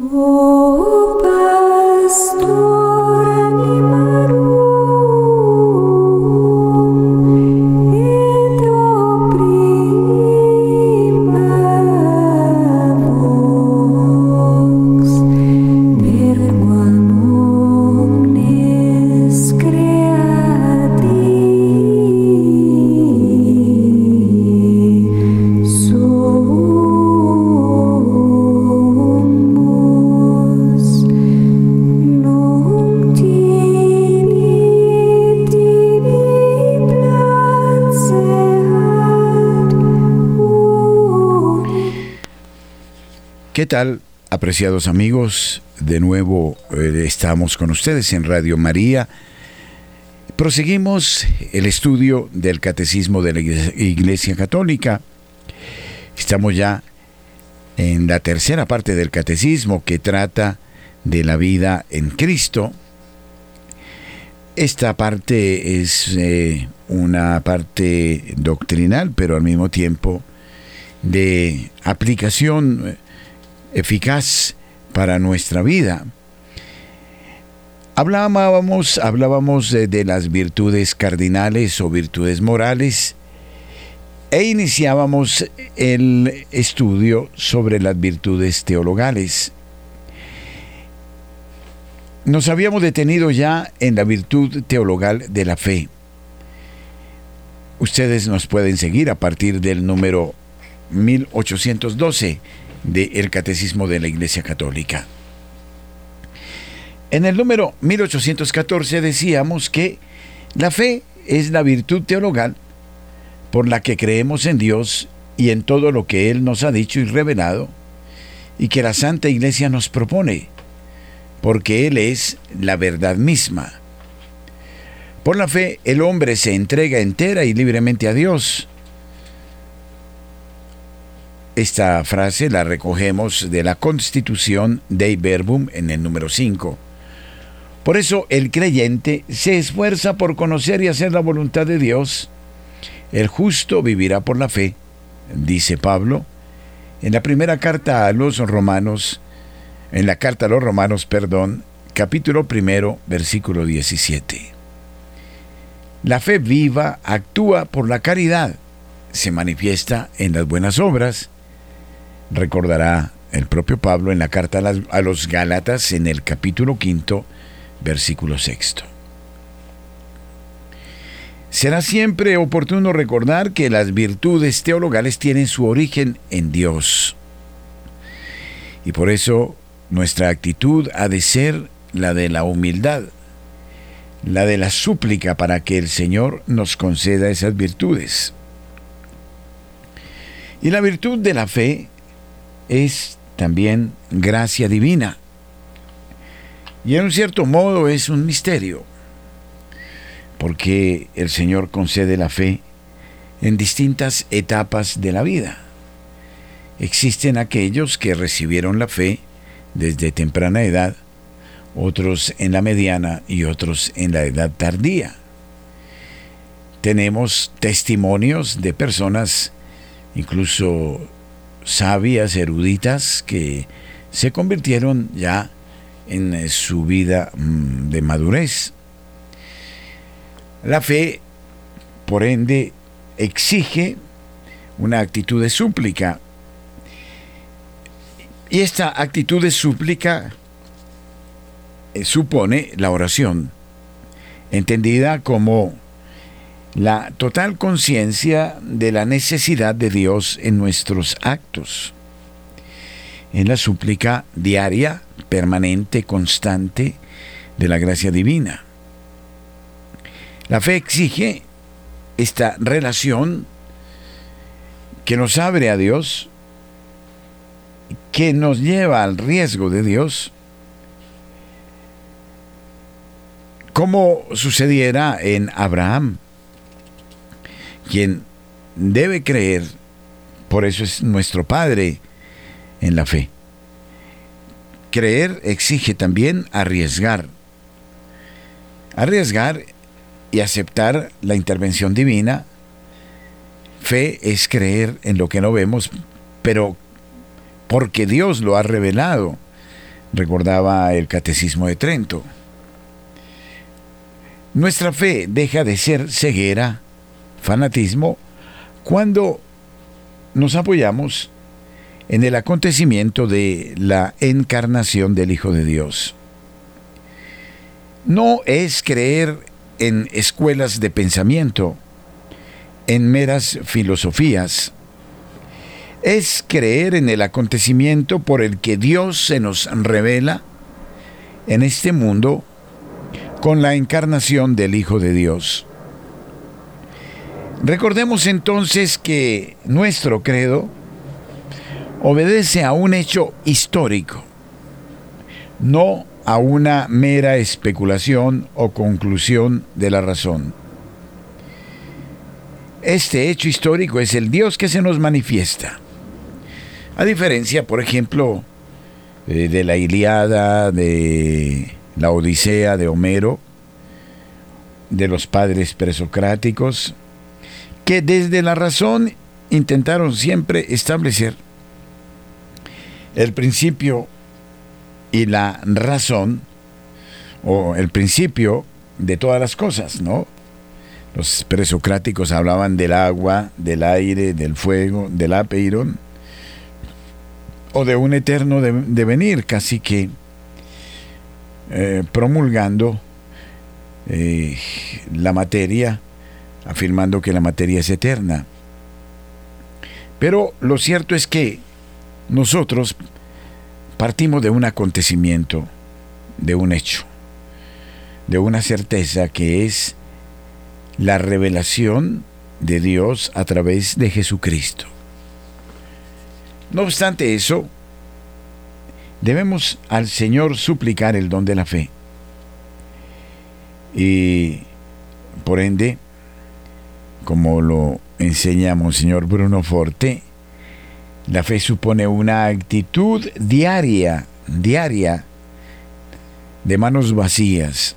Oh. ¿Qué tal, apreciados amigos? De nuevo eh, estamos con ustedes en Radio María. Proseguimos el estudio del Catecismo de la Iglesia Católica. Estamos ya en la tercera parte del Catecismo que trata de la vida en Cristo. Esta parte es eh, una parte doctrinal, pero al mismo tiempo de aplicación eficaz para nuestra vida. Hablábamos, hablábamos de, las virtudes cardinales o virtudes morales e iniciábamos el estudio sobre las virtudes teologales. Nos habíamos detenido ya en la virtud teologal de la fe. Ustedes nos pueden seguir a partir del número 1812 del Catecismo de la Iglesia Católica. En el número 1814 decíamos que la fe es la virtud teologal por la que creemos en Dios y en todo lo que Él nos ha dicho y revelado, y que la Santa Iglesia nos propone, porque Él es la verdad misma. Por la fe el hombre se entrega entera y libremente a Dios, esta frase la recogemos de la Constitución Dei Verbum en el número 5. Por eso el creyente se esfuerza por conocer y hacer la voluntad de Dios. El justo vivirá por la fe, dice Pablo en la primera carta a los romanos, en la carta a los romanos, perdón, capítulo primero, versículo 17. La fe viva actúa por la caridad, se manifiesta en las buenas obras, recordará el propio Pablo en la carta a, los Gálatas en el capítulo quinto, versículo sexto. Será siempre oportuno recordar que las virtudes teologales tienen su origen en Dios. Y por eso nuestra actitud ha de ser la de la humildad, la de la súplica para que el Señor nos conceda esas virtudes. Y la virtud de la fe es también gracia divina. Y en un cierto modo es un misterio, porque el Señor concede la fe en distintas etapas de la vida. Existen aquellos que recibieron la fe desde temprana edad, otros en la mediana y otros en la edad tardía. Tenemos testimonios de personas incluso sabias, eruditas, que se convirtieron ya en eh, su vida mm, de madurez. La fe, por ende, exige una actitud de súplica. Y esta actitud de súplica eh, supone la oración, entendida como la total conciencia de la necesidad de Dios en nuestros actos, en la súplica diaria, permanente, constante de la gracia divina. La fe exige esta relación que nos abre a Dios, que nos lleva al riesgo de Dios, como sucediera en Abraham quien debe creer, por eso es nuestro Padre en la fe. Creer exige también arriesgar. Arriesgar y aceptar la intervención divina. Fe es creer en lo que no vemos, pero porque Dios lo ha revelado. recordaba el Catecismo de Trento. Nuestra fe deja de ser ceguera, fanatismo, cuando nos apoyamos en el acontecimiento de la encarnación del Hijo de Dios. No es creer en escuelas de pensamiento, en meras filosofías, es creer en el acontecimiento por el que Dios se nos revela en este mundo con la encarnación del Hijo de Dios. Recordemos entonces que nuestro credo obedece a un hecho histórico, no a una mera especulación o conclusión de la razón. Este hecho histórico es el Dios que se nos manifiesta. A diferencia, por ejemplo, eh, de la Iliada, de la Odisea de Homero, de los padres presocráticos, que desde la razón intentaron siempre establecer el principio y la razón, o el principio de todas las cosas, ¿no? Los presocráticos hablaban del agua, del aire, del fuego, del apeirón, o de un eterno devenir, casi que eh, promulgando eh, la materia, afirmando que la materia es eterna. Pero lo cierto es que nosotros partimos de un acontecimiento, de un hecho, de una certeza que es la revelación de Dios a través de Jesucristo. No obstante eso, debemos al Señor suplicar el don de la fe. Y por ende, como lo enseña Monseñor Bruno Forte, la fe supone una actitud diaria, diaria, de manos vacías.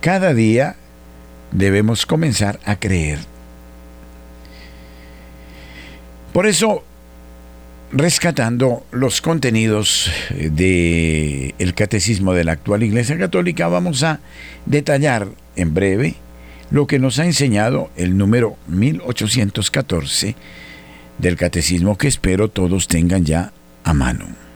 Cada día debemos comenzar a creer. Por eso rescatando los contenidos del el catecismo de la actual Iglesia Católica, vamos a detallar en breve lo que nos ha enseñado el número 1814 del catecismo que espero todos tengan ya a mano.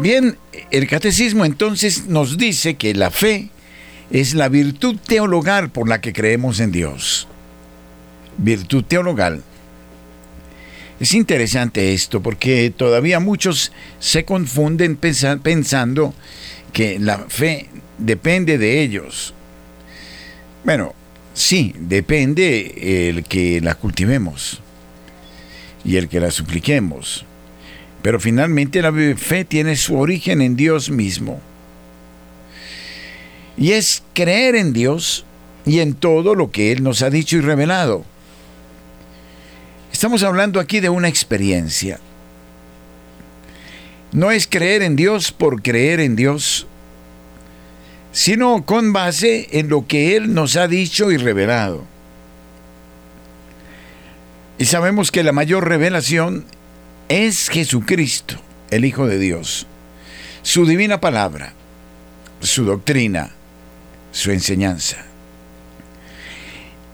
Bien, el catecismo entonces nos dice que la fe es la virtud teologal por la que creemos en Dios. Virtud teologal. Es interesante esto porque todavía muchos se confunden pensando que la fe depende de ellos. Bueno, sí, depende el que la cultivemos y el que la supliquemos. Pero finalmente la fe tiene su origen en Dios mismo. Y es creer en Dios y en todo lo que Él nos ha dicho y revelado. Estamos hablando aquí de una experiencia. No es creer en Dios por creer en Dios, sino con base en lo que Él nos ha dicho y revelado. Y sabemos que la mayor revelación es Jesucristo, el Hijo de Dios, su divina palabra, su doctrina, su enseñanza.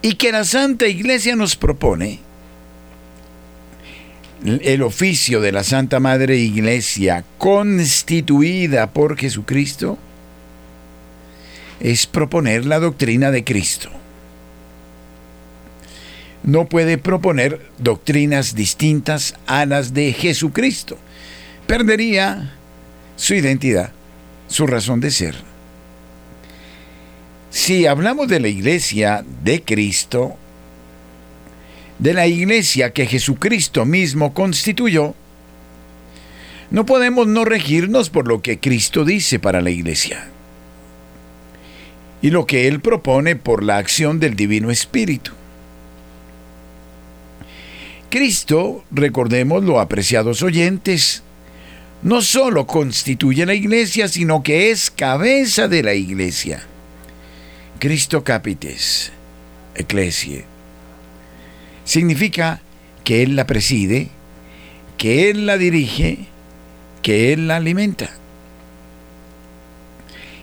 Y que la Santa Iglesia nos propone el oficio de la Santa Madre Iglesia constituida por Jesucristo es proponer la doctrina de Cristo no puede proponer doctrinas distintas a las de Jesucristo. Perdería su identidad, su razón de ser. si hablamos de la iglesia de Cristo, de la iglesia que Jesucristo mismo constituyó, no podemos no regirnos por lo que Cristo dice para la iglesia y lo que Él propone por la acción del Divino Espíritu. Cristo, recordémoslo, apreciados oyentes, no solo constituye la iglesia, sino que es cabeza de la iglesia. Cristo capites, ecclesie. Significa que Él la preside, que Él la dirige, que Él la alimenta.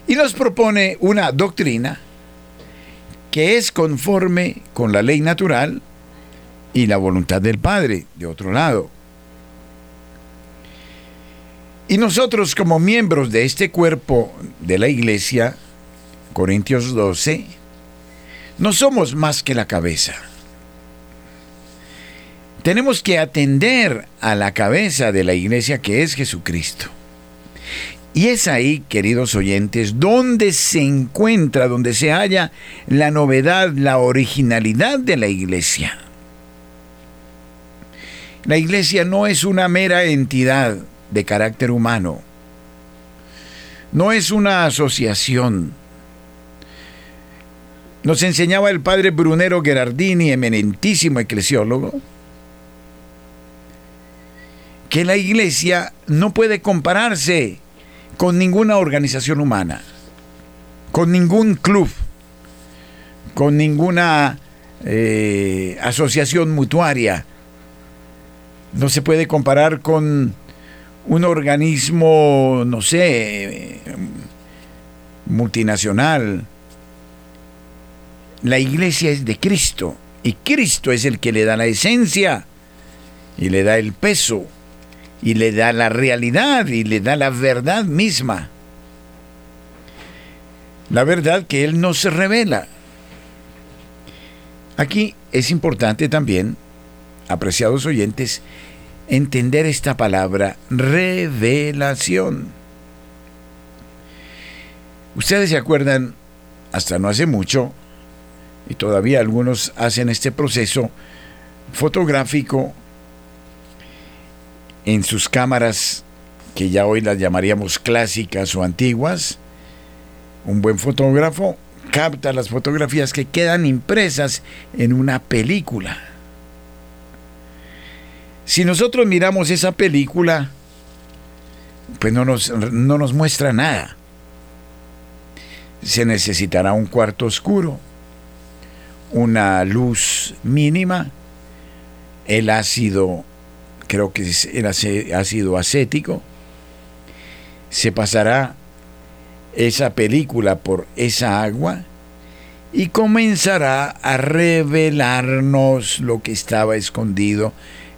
Y nos propone una doctrina que es conforme con la ley natural y la voluntad del Padre, de otro lado. Y nosotros como miembros de este cuerpo de la iglesia, Corintios 12, no somos más que la cabeza. Tenemos que atender a la cabeza de la iglesia que es Jesucristo. Y es ahí, queridos oyentes, donde se encuentra, donde se halla la novedad, la originalidad de la iglesia. La iglesia no es una mera entidad de carácter humano. No es una asociación. Nos enseñaba el padre Brunero Gerardini, eminentísimo eclesiólogo, que la iglesia no puede compararse con ninguna organización humana, con ningún club, con ninguna eh, asociación mutuaria. No se puede comparar con un organismo, no sé, multinacional. La iglesia es de Cristo y Cristo es el que le da la esencia y le da el peso y le da la realidad y le da la verdad misma. La verdad que Él no se revela. Aquí es importante también, apreciados oyentes, entender esta palabra revelación. Ustedes se acuerdan, hasta no hace mucho, y todavía algunos hacen este proceso fotográfico en sus cámaras, que ya hoy las llamaríamos clásicas o antiguas, un buen fotógrafo capta las fotografías que quedan impresas en una película. Si nosotros miramos esa película, pues no nos, no nos muestra nada. Se necesitará un cuarto oscuro, una luz mínima, el ácido creo que era ácido acético, se pasará esa película por esa agua y comenzará a revelarnos lo que estaba escondido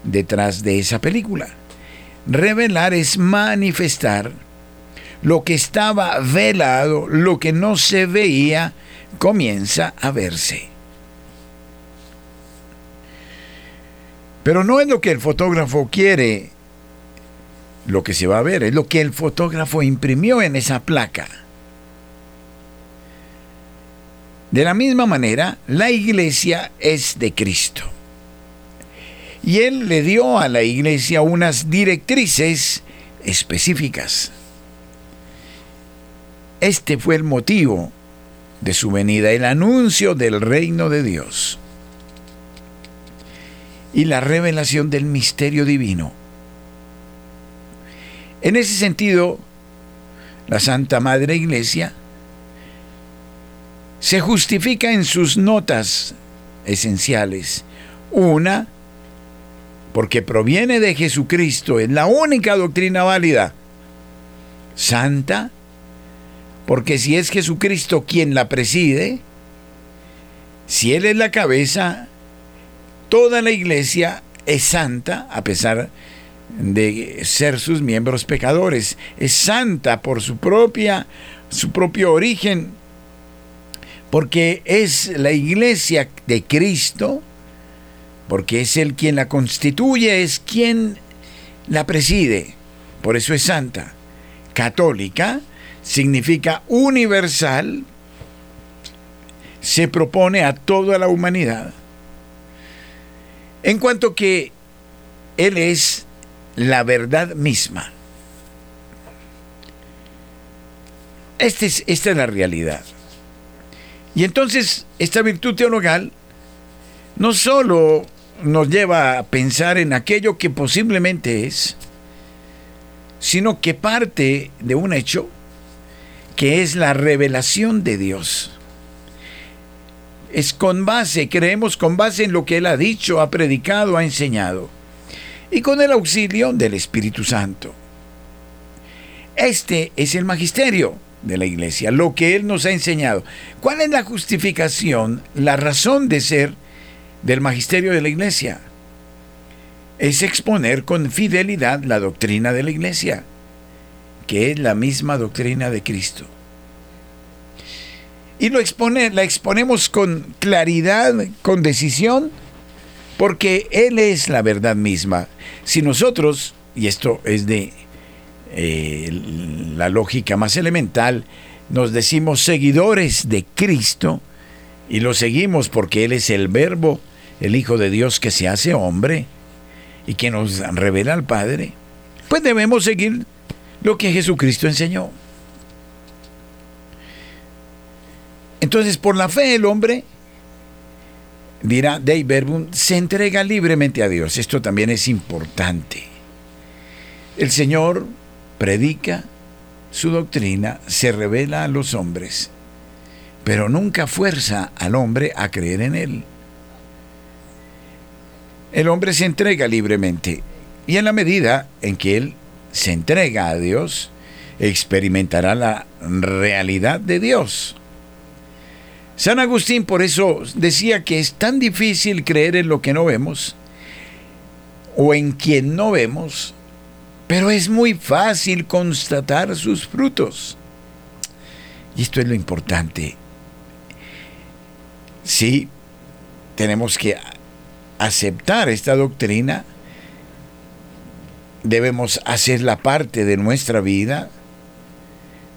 detrás de esa película. Revelar es manifestar lo que estaba velado, lo que no se veía, comienza a verse. Pero no es lo que el fotógrafo quiere lo que se va a ver, es lo que el fotógrafo imprimió en esa placa. De la misma manera, la iglesia es de Cristo. Y Él le dio a la iglesia unas directrices específicas. Este fue el motivo de su venida, el anuncio del reino de Dios y la revelación del misterio divino. En ese sentido, la Santa Madre Iglesia se justifica en sus notas esenciales. Una, porque proviene de Jesucristo, es la única doctrina válida. Santa, porque si es Jesucristo quien la preside, si Él es la cabeza, toda la iglesia es santa a pesar de ser sus miembros pecadores. Es santa por su propia su propio origen porque es la iglesia de Cristo, porque es él quien la constituye, es quien la preside. Por eso es santa. Católica significa universal, se propone a toda la humanidad. En cuanto que Él es la verdad misma. Este es, esta es la realidad. Y entonces esta virtud teologal no solo nos lleva a pensar en aquello que posiblemente es, sino que parte de un hecho que es la revelación de Dios. Es con base, creemos con base en lo que Él ha dicho, ha predicado, ha enseñado, y con el auxilio del Espíritu Santo. Este es el magisterio de la iglesia, lo que Él nos ha enseñado. ¿Cuál es la justificación, la razón de ser del magisterio de la iglesia? Es exponer con fidelidad la doctrina de la iglesia, que es la misma doctrina de Cristo. Y lo expone, la exponemos con claridad, con decisión, porque Él es la verdad misma. Si nosotros, y esto es de eh, la lógica más elemental, nos decimos seguidores de Cristo y lo seguimos porque Él es el verbo, el Hijo de Dios que se hace hombre y que nos revela al Padre, pues debemos seguir lo que Jesucristo enseñó. Entonces, por la fe el hombre, dirá Dave Verbum, se entrega libremente a Dios. Esto también es importante. El Señor predica su doctrina, se revela a los hombres, pero nunca fuerza al hombre a creer en él. El hombre se entrega libremente y en la medida en que él se entrega a Dios, experimentará la realidad de Dios. San Agustín por eso decía que es tan difícil creer en lo que no vemos o en quien no vemos pero es muy fácil constatar sus frutos. Y esto es lo importante. Sí, tenemos que aceptar esta doctrina, debemos hacerla parte de nuestra vida,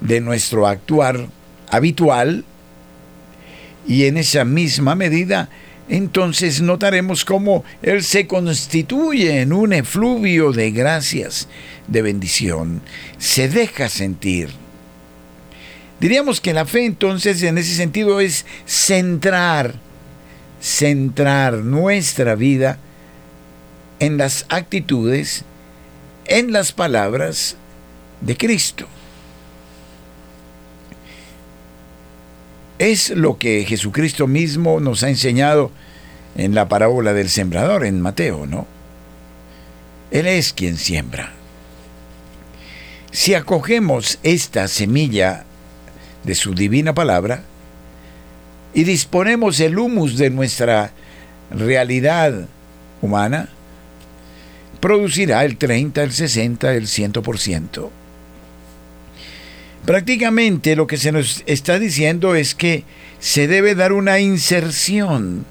de nuestro actuar habitual, y en esa misma medida entonces notaremos cómo Él se constituye en un efluvio de gracias, de bendición, se deja sentir. Diríamos que la fe entonces en ese sentido es centrar, centrar nuestra vida en las actitudes, en las palabras de Cristo. Es lo que Jesucristo mismo nos ha enseñado en la parábola del sembrador en Mateo, ¿no? Él es quien siembra. Si acogemos esta semilla de su divina palabra y disponemos el humus de nuestra realidad humana, producirá el 30, el 60, el 100%. Prácticamente lo que se nos está diciendo es que se debe dar una inserción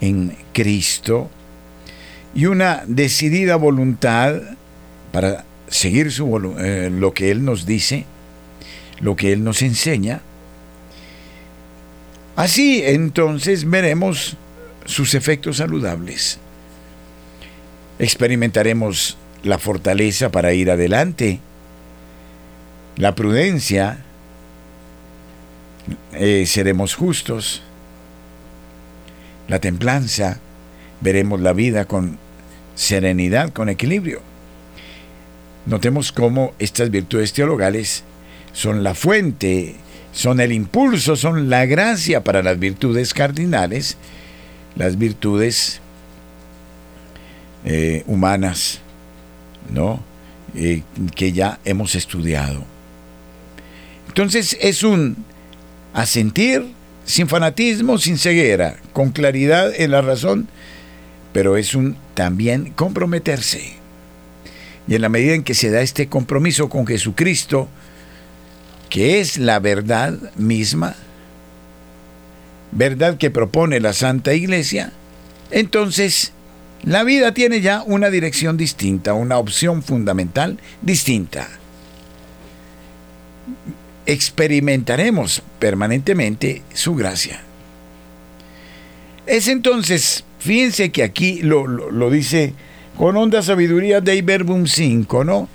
en Cristo y una decidida voluntad para seguir su, eh, lo que Él nos dice, lo que Él nos enseña. Así entonces veremos sus efectos saludables. Experimentaremos la fortaleza para ir adelante la prudencia, eh, seremos justos, la templanza, veremos la vida con serenidad, con equilibrio. Notemos cómo estas virtudes teologales son la fuente, son el impulso, son la gracia para las virtudes cardinales, las virtudes eh, humanas, ¿no? Eh, que ya hemos estudiado. Entonces es un asentir sin fanatismo, sin ceguera, con claridad en la razón, pero es un también comprometerse. Y en la medida en que se da este compromiso con Jesucristo, que es la verdad misma, verdad que propone la Santa Iglesia, entonces la vida tiene ya una dirección distinta, una opción fundamental distinta experimentaremos permanentemente su gracia. Es entonces, fíjense que aquí lo, lo, dice con honda sabiduría de Iberbum 5, ¿no?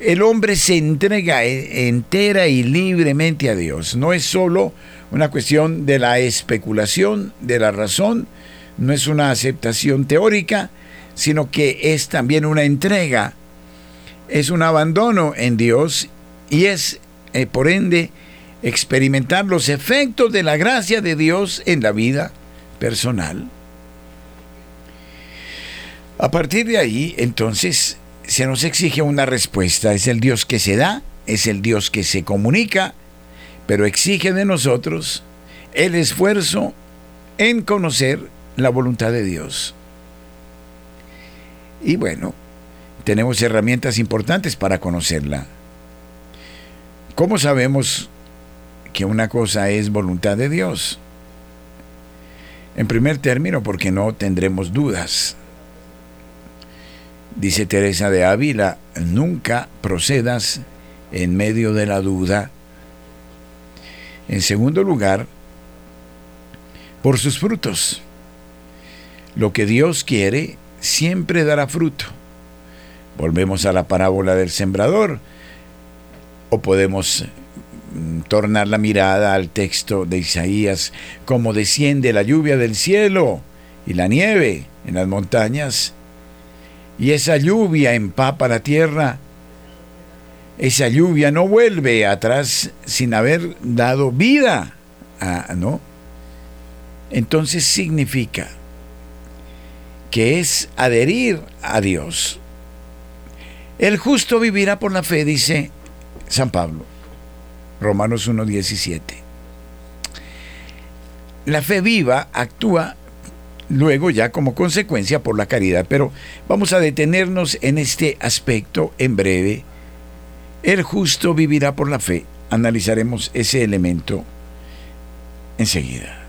El hombre se entrega e, entera y libremente a Dios. No es solo una cuestión de la especulación, de la razón, no es una aceptación teórica, sino que es también una entrega, es un abandono en Dios y es, eh, por ende, experimentar los efectos de la gracia de Dios en la vida personal. A partir de ahí, entonces, se nos exige una respuesta. Es el Dios que se da, es el Dios que se comunica, pero exige de nosotros el esfuerzo en conocer la voluntad de Dios. Y bueno, tenemos herramientas importantes para conocerla. ¿Cómo sabemos que una cosa es voluntad de Dios? En primer término, porque no tendremos dudas. Dice Teresa de Ávila, nunca procedas en medio de la duda. En segundo lugar, por sus frutos. Lo que Dios quiere siempre dará fruto. Volvemos a la parábola del sembrador o podemos mm, tornar la mirada al texto de Isaías, como desciende la lluvia del cielo y la nieve en las montañas, y esa lluvia empapa la tierra, esa lluvia no vuelve atrás sin haber dado vida, ¿no? Entonces significa que es adherir a Dios. El justo vivirá por la fe, dice San Pablo, Romanos 1.17. La fe viva actúa luego ya como consecuencia por la caridad, pero vamos a detenernos en este aspecto en breve. El justo vivirá por la fe. Analizaremos ese elemento enseguida.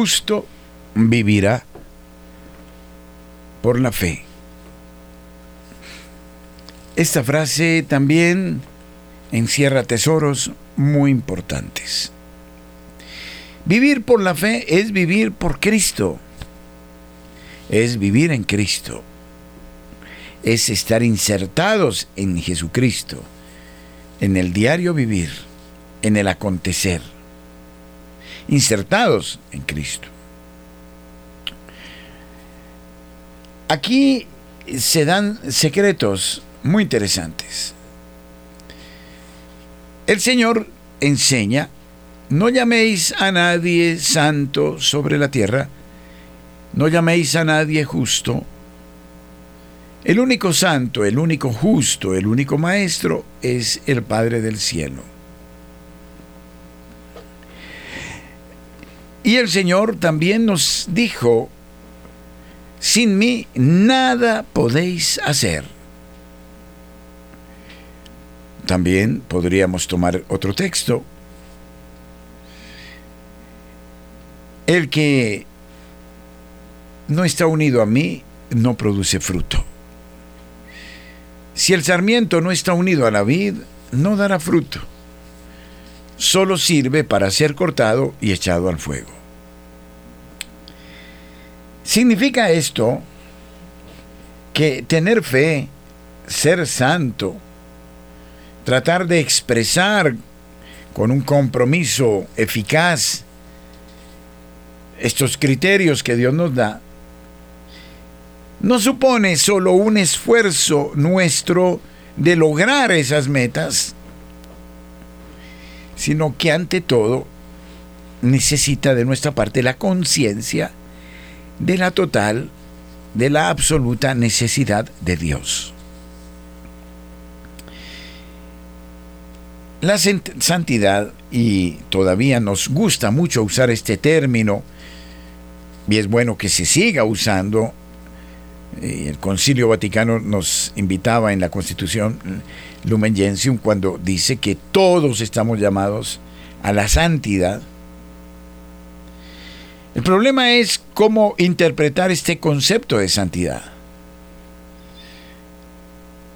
Justo vivirá por la fe. Esta frase también encierra tesoros muy importantes. Vivir por la fe es vivir por Cristo. Es vivir en Cristo. Es estar insertados en Jesucristo, en el diario vivir, en el acontecer insertados en Cristo. Aquí se dan secretos muy interesantes. El Señor enseña, no llaméis a nadie santo sobre la tierra, no llaméis a nadie justo. El único santo, el único justo, el único maestro es el Padre del cielo. Y el Señor también nos dijo, sin mí nada podéis hacer. También podríamos tomar otro texto. El que no está unido a mí no produce fruto. Si el sarmiento no está unido a la vid, no dará fruto solo sirve para ser cortado y echado al fuego. ¿Significa esto que tener fe ser santo, tratar de expresar con un compromiso eficaz estos criterios que Dios nos da, no supone solo un esfuerzo nuestro de lograr esas metas, sino que ante todo necesita de nuestra parte la conciencia de la total, de la absoluta necesidad de Dios. La santidad, y todavía nos gusta mucho usar este término, y es bueno que se siga usando, el Concilio Vaticano nos invitaba en la Constitución Lumen Gentium cuando dice que todos estamos llamados a la santidad. El problema es cómo interpretar este concepto de santidad.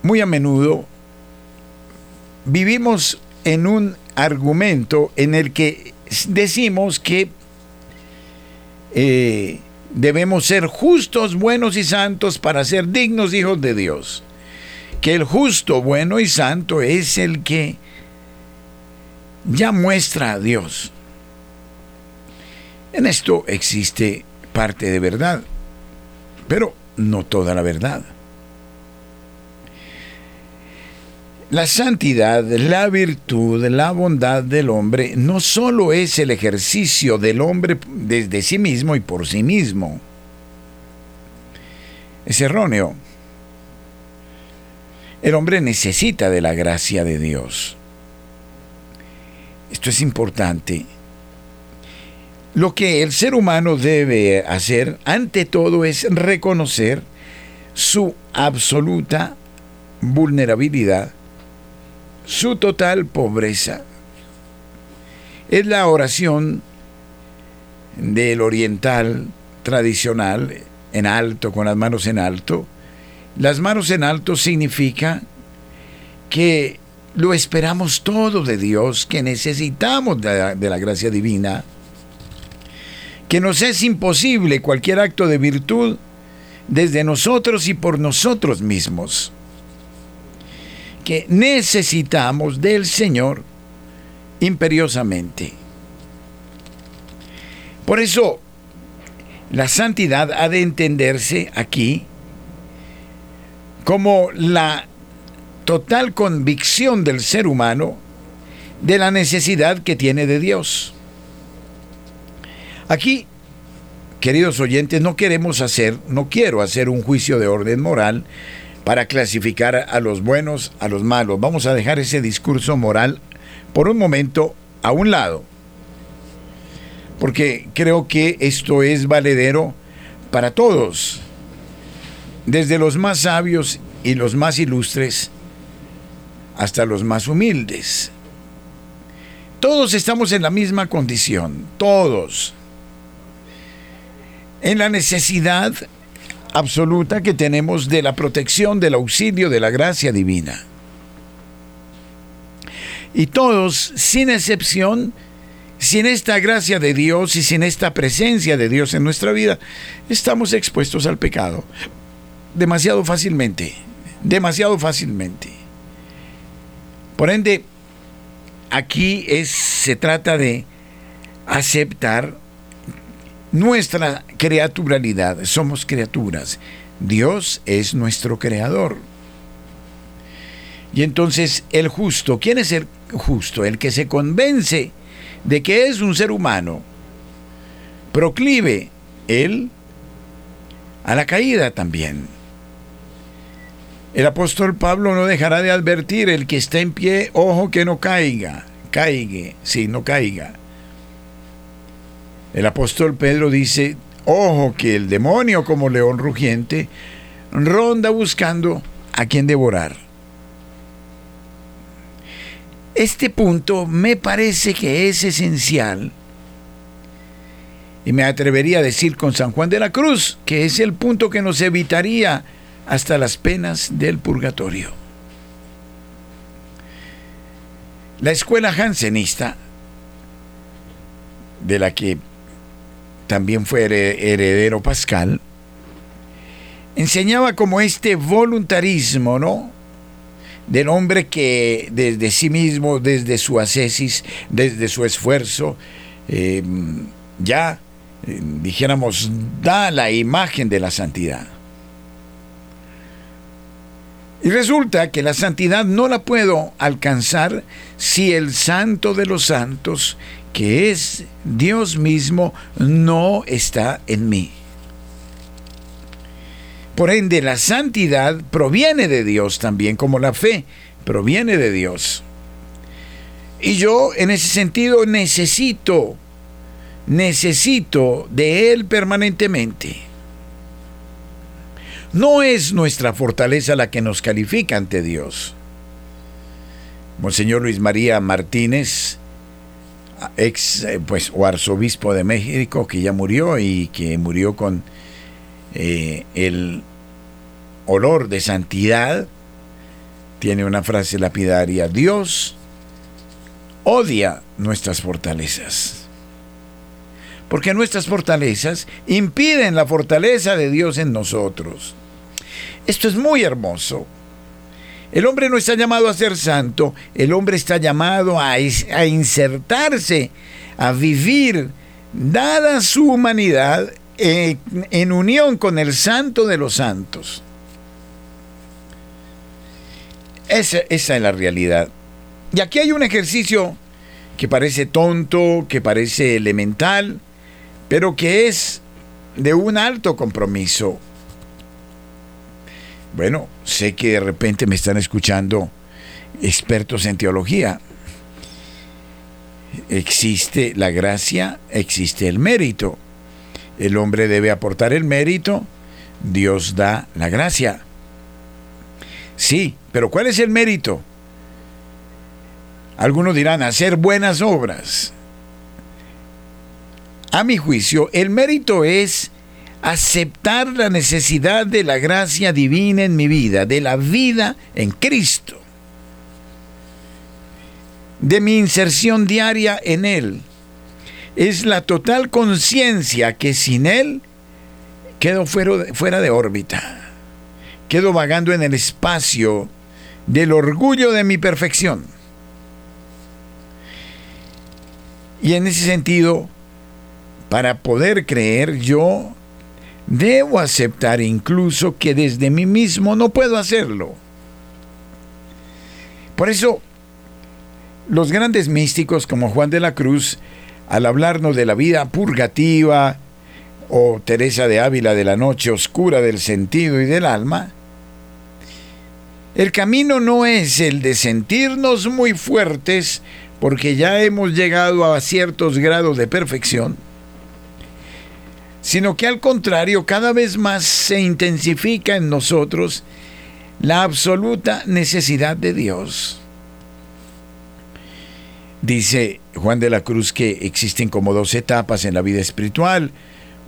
Muy a menudo vivimos en un argumento en el que decimos que eh, debemos ser justos, buenos y santos para ser dignos hijos de Dios. Que el justo, bueno y santo es el que ya muestra a Dios. En esto existe parte de verdad, pero no toda la verdad. La santidad, la virtud, la bondad del hombre no solo es el ejercicio del hombre desde sí mismo y por sí mismo. Es erróneo. El hombre necesita de la gracia de Dios. Esto es importante. Lo que el ser humano debe hacer ante todo es reconocer su absoluta vulnerabilidad su total pobreza. Es la oración del oriental tradicional en alto, con las manos en alto. Las manos en alto significa que lo esperamos todo de Dios, que necesitamos de la, gracia divina, que nos es imposible cualquier acto de virtud desde nosotros y por nosotros mismos que necesitamos del Señor imperiosamente. Por eso, la santidad ha de entenderse aquí como la total convicción del ser humano de la necesidad que tiene de Dios. Aquí, queridos oyentes, no queremos hacer, no quiero hacer un juicio de orden moral, para clasificar a los buenos, a los malos. Vamos a dejar ese discurso moral por un momento a un lado, porque creo que esto es valedero para todos, desde los más sabios y los más ilustres hasta los más humildes. Todos estamos en la misma condición, todos, en la necesidad absoluta que tenemos de la protección, del auxilio, de la gracia divina. Y todos, sin excepción, sin esta gracia de Dios y sin esta presencia de Dios en nuestra vida, estamos expuestos al pecado. Demasiado fácilmente, demasiado fácilmente. Por ende, aquí es, se trata de aceptar nuestra creaturalidad, somos criaturas. Dios es nuestro creador. Y entonces el justo, ¿quién es el justo? El que se convence de que es un ser humano, proclive él a la caída también. El apóstol Pablo no dejará de advertir, el que está en pie, ojo que no caiga, caiga, sí, no caiga. El apóstol Pedro dice, ojo que el demonio como león rugiente ronda buscando a quien devorar. Este punto me parece que es esencial y me atrevería a decir con San Juan de la Cruz que es el punto que nos evitaría hasta las penas del purgatorio. La escuela jansenista, de la que también fue heredero Pascal, enseñaba como este voluntarismo, ¿no? del hombre que desde sí mismo, desde su ascesis, desde su esfuerzo, eh, ya, eh, dijéramos, da la imagen de la santidad. Y resulta que la santidad no la puedo alcanzar si el santo de los santos, que es Dios mismo, no está en mí. Por ende, la santidad proviene de Dios también, como la fe proviene de Dios. Y yo en ese sentido necesito, necesito de Él permanentemente. No es nuestra fortaleza la que nos califica ante Dios. Monseñor Luis María Martínez, ex eh, pues o arzobispo de México que ya murió y que murió con eh, el olor de santidad, tiene una frase lapidaria, Dios odia nuestras fortalezas. Porque nuestras fortalezas impiden la fortaleza de Dios en nosotros. Esto es muy hermoso. El hombre no está llamado a ser santo, el hombre está llamado a, insertarse, a vivir, dada su humanidad, en, unión con el santo de los santos. Esa, es la realidad. Y aquí hay un ejercicio que parece tonto, que parece elemental, pero que es de un alto compromiso. Bueno, sé que de repente me están escuchando expertos en teología. Existe la gracia, existe el mérito. El hombre debe aportar el mérito, Dios da la gracia. Sí, pero ¿cuál es el mérito? Algunos dirán hacer buenas obras. A mi juicio, el mérito es aceptar la necesidad de la gracia divina en mi vida, de la vida en Cristo, de mi inserción diaria en Él. Es la total conciencia que sin Él quedo fuera de órbita, quedo vagando en el espacio del orgullo de mi perfección. Y en ese sentido, para poder creer, yo Debo aceptar incluso que desde mí mismo no puedo hacerlo. Por eso, los grandes místicos como Juan de la Cruz, al hablarnos de la vida purgativa, o Teresa de Ávila de la noche oscura del sentido y del alma, el camino no es el de sentirnos muy fuertes porque ya hemos llegado a ciertos grados de perfección, sino que al contrario cada vez más se intensifica en nosotros la absoluta necesidad de Dios. Dice Juan de la Cruz que existen como dos etapas en la vida espiritual,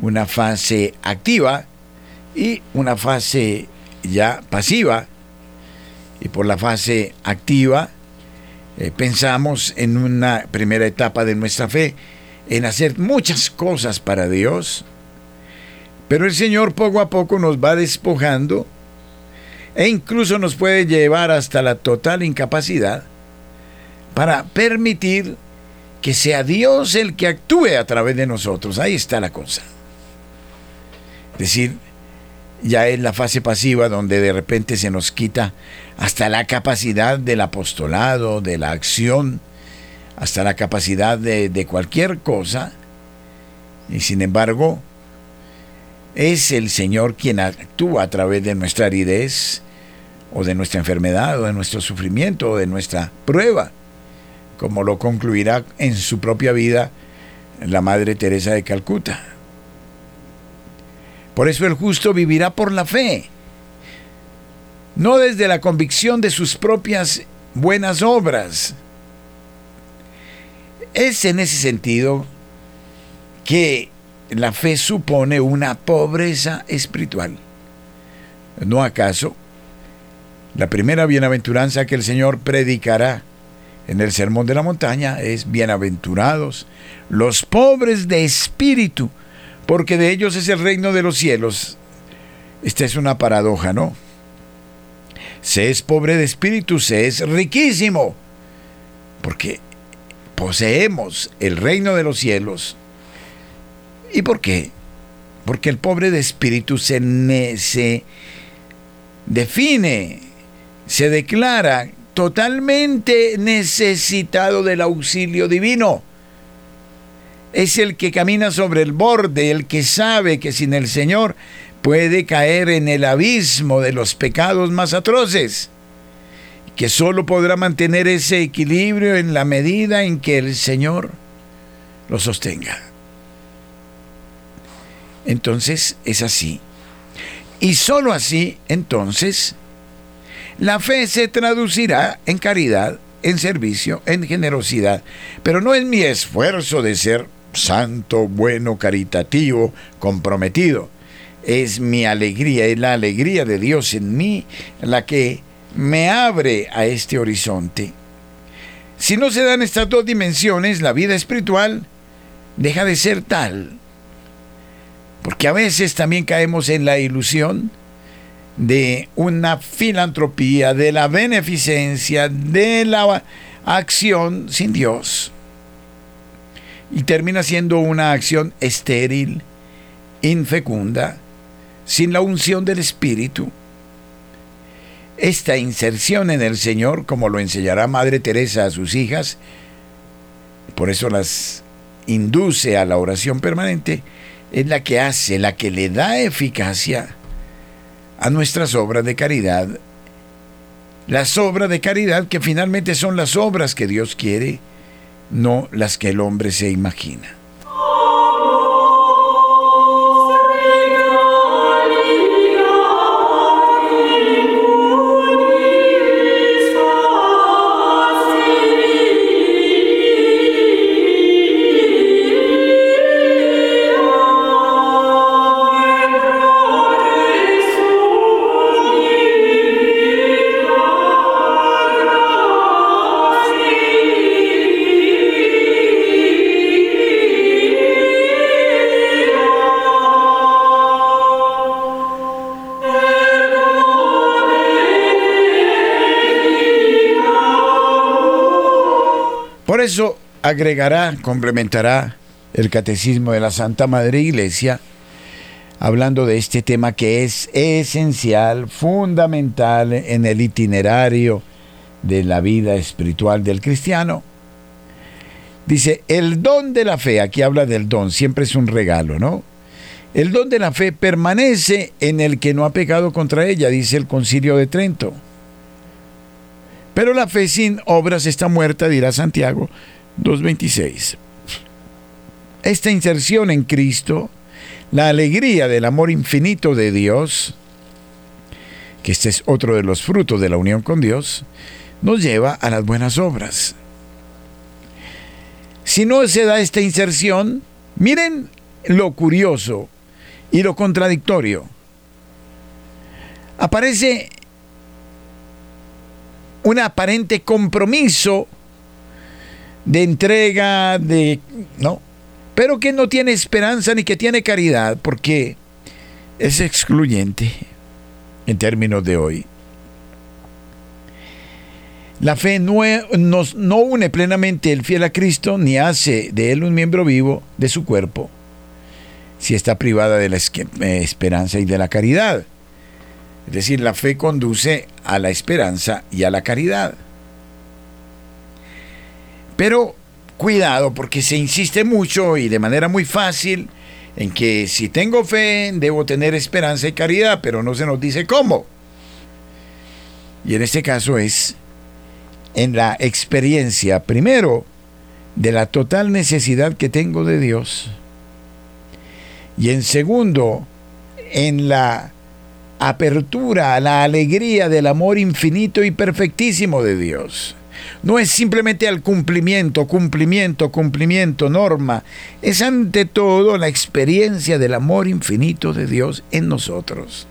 una fase activa y una fase ya pasiva. Y por la fase activa eh, pensamos en una primera etapa de nuestra fe, en hacer muchas cosas para Dios, pero el Señor poco a poco nos va despojando e incluso nos puede llevar hasta la total incapacidad para permitir que sea Dios el que actúe a través de nosotros. Ahí está la cosa. Es decir, ya es la fase pasiva donde de repente se nos quita hasta la capacidad del apostolado, de la acción, hasta la capacidad de, de cualquier cosa. Y sin embargo, es el Señor quien actúa a través de nuestra aridez o de nuestra enfermedad o de nuestro sufrimiento o de nuestra prueba, como lo concluirá en su propia vida la Madre Teresa de Calcuta. Por eso el justo vivirá por la fe, no desde la convicción de sus propias buenas obras. Es en ese sentido que la fe supone una pobreza espiritual. ¿No acaso? La primera bienaventuranza que el Señor predicará en el Sermón de la Montaña es bienaventurados los pobres de espíritu, porque de ellos es el reino de los cielos. Esta es una paradoja, ¿no? se es pobre de espíritu, se es riquísimo, porque poseemos el reino de los cielos. ¿Y por qué? Porque el pobre de espíritu se, define, se declara totalmente necesitado del auxilio divino. Es el que camina sobre el borde, el que sabe que sin el Señor puede caer en el abismo de los pecados más atroces, que solo podrá mantener ese equilibrio en la medida en que el Señor lo sostenga. Entonces es así. Y sólo así, entonces, la fe se traducirá en caridad, en servicio, en generosidad. Pero no es mi esfuerzo de ser santo, bueno, caritativo, comprometido. Es mi alegría, es la alegría de Dios en mí la que me abre a este horizonte. Si no se dan estas dos dimensiones, la vida espiritual deja de ser tal porque a veces también caemos en la ilusión de una filantropía, de la beneficencia, de la acción sin Dios. Y termina siendo una acción estéril, infecunda, sin la unción del Espíritu. Esta inserción en el Señor, como lo enseñará Madre Teresa a sus hijas, por eso las induce a la oración permanente, es la que hace, la que le da eficacia a nuestras obras de caridad. Las obras de caridad que finalmente son las obras que Dios quiere, no las que el hombre se imagina. Eso agregará, complementará el Catecismo de la Santa Madre Iglesia, hablando de este tema que es esencial, fundamental en el itinerario de la vida espiritual del cristiano. Dice, el don de la fe, aquí habla del don, siempre es un regalo, ¿no? El don de la fe permanece en el que no ha pecado contra ella, dice el concilio de Trento. Pero la fe sin obras está muerta, dirá Santiago 2.26. Esta inserción en Cristo, la alegría del amor infinito de Dios, que este es otro de los frutos de la unión con Dios, nos lleva a las buenas obras. Si no se da esta inserción, miren lo curioso y lo contradictorio. Aparece un aparente compromiso de entrega, de... ¿no? Pero que no tiene esperanza ni que tiene caridad, porque es excluyente en términos de hoy. La fe no, nos, no une plenamente el fiel a Cristo ni hace de él un miembro vivo de su cuerpo, si está privada de la eh, esperanza y de la caridad. Es decir, la fe conduce a la esperanza y a la caridad. Pero cuidado porque se insiste mucho y de manera muy fácil en que si tengo fe debo tener esperanza y caridad, pero no se nos dice cómo. Y en este caso es en la experiencia, primero, de la total necesidad que tengo de Dios. Y en segundo, en la apertura a la alegría del amor infinito y perfectísimo de Dios. No es simplemente al cumplimiento, cumplimiento, cumplimiento, norma. Es ante todo la experiencia del amor infinito de Dios en nosotros.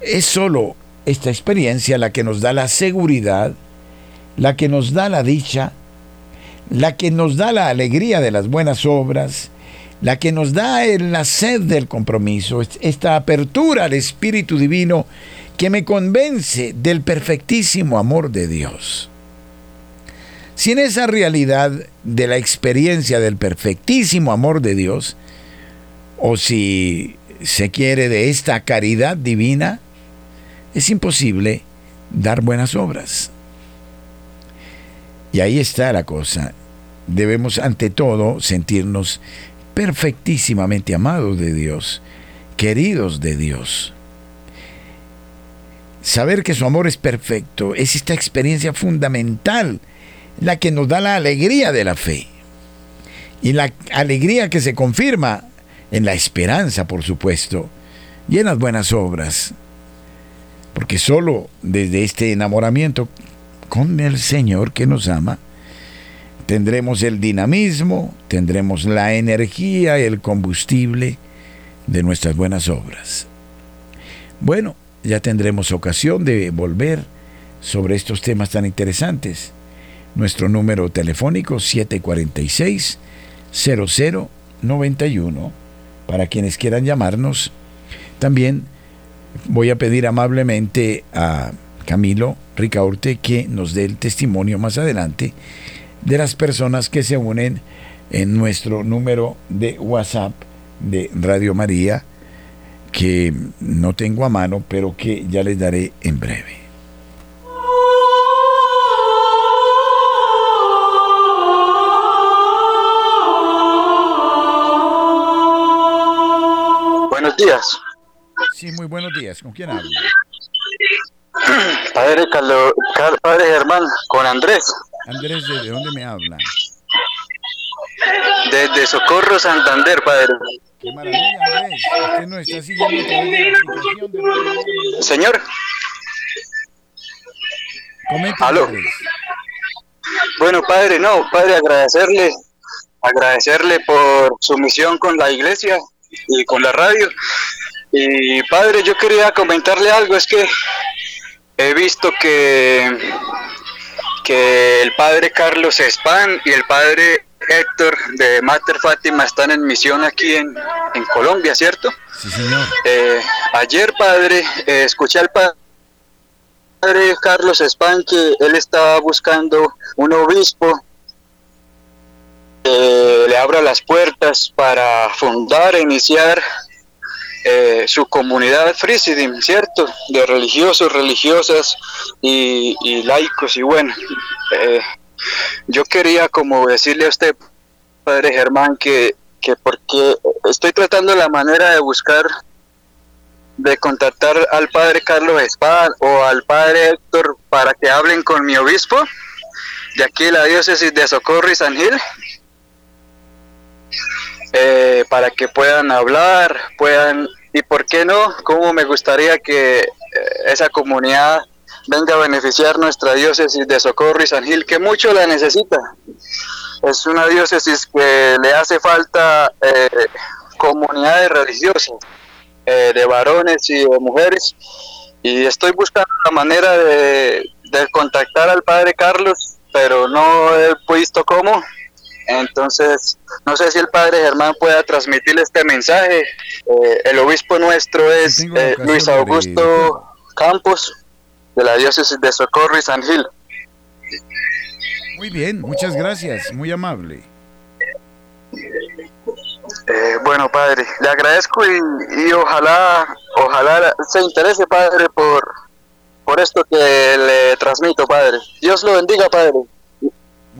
Es solo esta experiencia la que nos da la seguridad, la que nos da la dicha, la que nos da la alegría de las buenas obras, la que nos da la sed del compromiso, esta apertura al Espíritu Divino que me convence del perfectísimo amor de Dios. Sin esa realidad de la experiencia del perfectísimo amor de Dios, o si se quiere de esta caridad divina, es imposible dar buenas obras. Y ahí está la cosa. Debemos ante todo sentirnos perfectísimamente amados de Dios, queridos de Dios. Saber que su amor es perfecto es esta experiencia fundamental, la que nos da la alegría de la fe. Y la alegría que se confirma en la esperanza, por supuesto, y en las buenas obras. Porque solo desde este enamoramiento con el Señor que nos ama, tendremos el dinamismo, tendremos la energía, el combustible de nuestras buenas obras. Bueno, ya tendremos ocasión de volver sobre estos temas tan interesantes. Nuestro número telefónico 746-0091 para quienes quieran llamarnos. También voy a pedir amablemente a Camilo Ricaurte que nos dé el testimonio más adelante de las personas que se unen en nuestro número de WhatsApp de Radio María, que no tengo a mano, pero que ya les daré en breve. Buenos días. Sí, muy buenos días. ¿Con quién hablo? Padre, Carlos, padre Germán, con Andrés. Andrés, ¿de dónde me habla? Desde Socorro, Santander, padre. Qué maravilla, Andrés. Usted no está siguiendo de. Señor, Comenta, Aló. Andrés. bueno, padre, no, padre, agradecerle, agradecerle por su misión con la iglesia y con la radio. Y padre, yo quería comentarle algo, es que he visto que, que el padre Carlos Espan y el padre Héctor de Mater Fátima están en misión aquí en, en Colombia, ¿cierto? Sí, señor. Eh, ayer, padre, eh, escuché al pa- padre Carlos Espan que él estaba buscando un obispo que le abra las puertas para fundar e iniciar eh, su comunidad Frisidim, ¿cierto? De religiosos, religiosas y, laicos. Y bueno, eh, yo quería como decirle a usted, padre Germán, que, que porque estoy tratando la manera de buscar de contactar al padre Carlos Espada o al padre Héctor para que hablen con mi obispo de aquí la diócesis de Socorro y San Gil eh, para que puedan hablar, puedan y por qué no, como me gustaría que eh, esa comunidad venga a beneficiar nuestra diócesis de Socorro y San Gil que mucho la necesita. Es una diócesis que le hace falta eh, comunidades religiosas eh, de varones y de mujeres y estoy buscando la manera de, de contactar al padre Carlos pero no he visto cómo entonces no sé si el padre Germán pueda transmitirle este mensaje Eh, el obispo nuestro es eh, Luis Augusto Campos de la diócesis de Socorro y San Gil Muy bien, muchas gracias, muy amable. Eh, bueno, padre, le agradezco y, y ojalá, ojalá se interese, padre, por, por esto que le transmito, padre. Dios lo bendiga, padre.